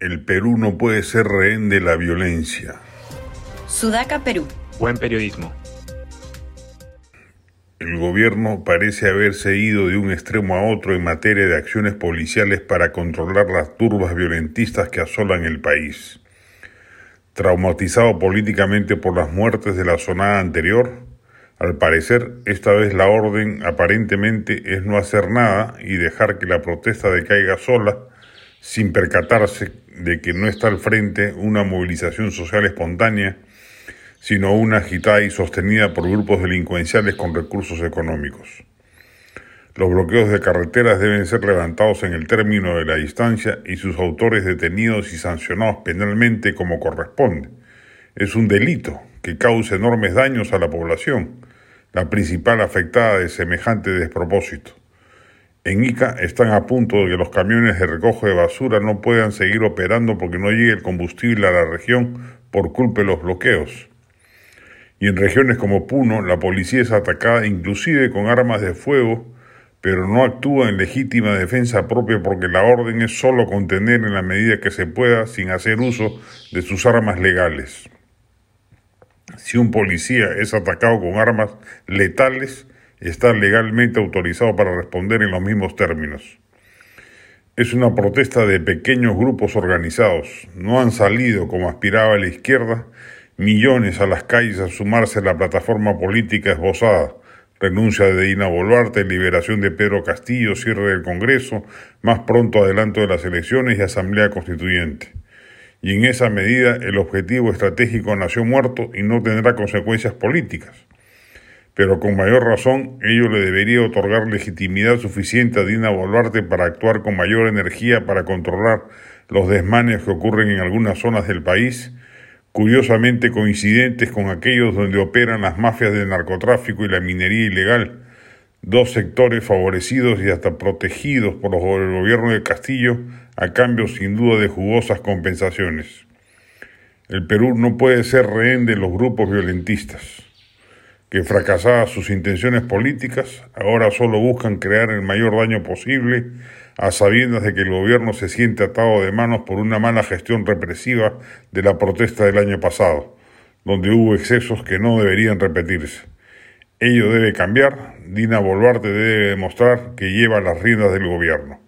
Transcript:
El Perú no puede ser rehén de la violencia. Sudaca, Perú. Buen periodismo. El gobierno parece haberse ido de un extremo a otro en materia de acciones policiales para controlar las turbas violentistas que asolan el país. Traumatizado políticamente por las muertes de la sonada anterior, al parecer esta vez la orden aparentemente es no hacer nada y dejar que la protesta decaiga sola sin percatarse de que no está al frente una movilización social espontánea, sino una agitada y sostenida por grupos delincuenciales con recursos económicos. Los bloqueos de carreteras deben ser levantados en el término de la distancia y sus autores detenidos y sancionados penalmente como corresponde. Es un delito que causa enormes daños a la población, la principal afectada de semejante despropósito. En Ica están a punto de que los camiones de recojo de basura no puedan seguir operando porque no llegue el combustible a la región por culpa de los bloqueos. Y en regiones como Puno, la policía es atacada inclusive con armas de fuego, pero no actúa en legítima defensa propia porque la orden es solo contener en la medida que se pueda sin hacer uso de sus armas legales. Si un policía es atacado con armas letales, está legalmente autorizado para responder en los mismos términos. Es una protesta de pequeños grupos organizados. No han salido, como aspiraba la izquierda, millones a las calles a sumarse a la plataforma política esbozada. Renuncia de Dina Boluarte, liberación de Pedro Castillo, cierre del Congreso, más pronto adelanto de las elecciones y Asamblea Constituyente. Y en esa medida el objetivo estratégico nació muerto y no tendrá consecuencias políticas pero con mayor razón ello le debería otorgar legitimidad suficiente a Dina Boluarte para actuar con mayor energía para controlar los desmanes que ocurren en algunas zonas del país, curiosamente coincidentes con aquellos donde operan las mafias del narcotráfico y la minería ilegal, dos sectores favorecidos y hasta protegidos por el gobierno de Castillo a cambio sin duda de jugosas compensaciones. El Perú no puede ser rehén de los grupos violentistas que fracasadas sus intenciones políticas, ahora solo buscan crear el mayor daño posible a sabiendas de que el gobierno se siente atado de manos por una mala gestión represiva de la protesta del año pasado, donde hubo excesos que no deberían repetirse. Ello debe cambiar, Dina Boluarte debe demostrar que lleva las riendas del gobierno.